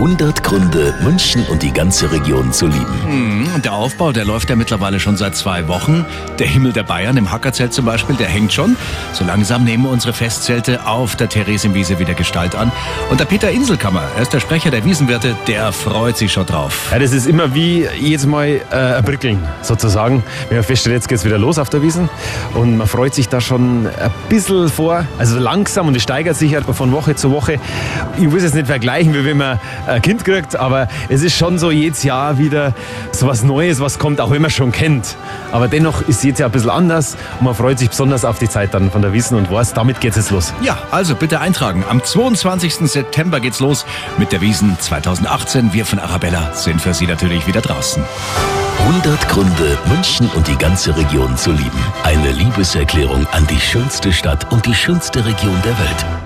100 Gründe, München und die ganze Region zu lieben. Und der Aufbau, der läuft ja mittlerweile schon seit zwei Wochen. Der Himmel der Bayern im Hackerzelt zum Beispiel, der hängt schon. So langsam nehmen unsere Festzelte auf der Theresienwiese wieder Gestalt an. Und der Peter Inselkammer, er ist der Sprecher der Wiesenwirte, der freut sich schon drauf. Ja, das ist immer wie jedes Mal äh, ein Brickeln sozusagen. Wenn man feststellt, jetzt geht's wieder los auf der Wiesen und man freut sich da schon ein bisschen vor, also langsam und es steigert sich halt von Woche zu Woche. Ich will es jetzt nicht vergleichen, wie wenn man ein Kind kriegt, aber es ist schon so jedes Jahr wieder so was Neues, was kommt, auch wenn man schon kennt. Aber dennoch ist jedes Jahr ein bisschen anders und man freut sich besonders auf die Zeit dann von der Wiesen und weiß, damit geht's jetzt los. Ja, also bitte eintragen. Am 22. September geht's los mit der Wiesen 2018. Wir von Arabella sind für Sie natürlich wieder draußen. 100 Gründe, München und die ganze Region zu lieben. Eine Liebeserklärung an die schönste Stadt und die schönste Region der Welt.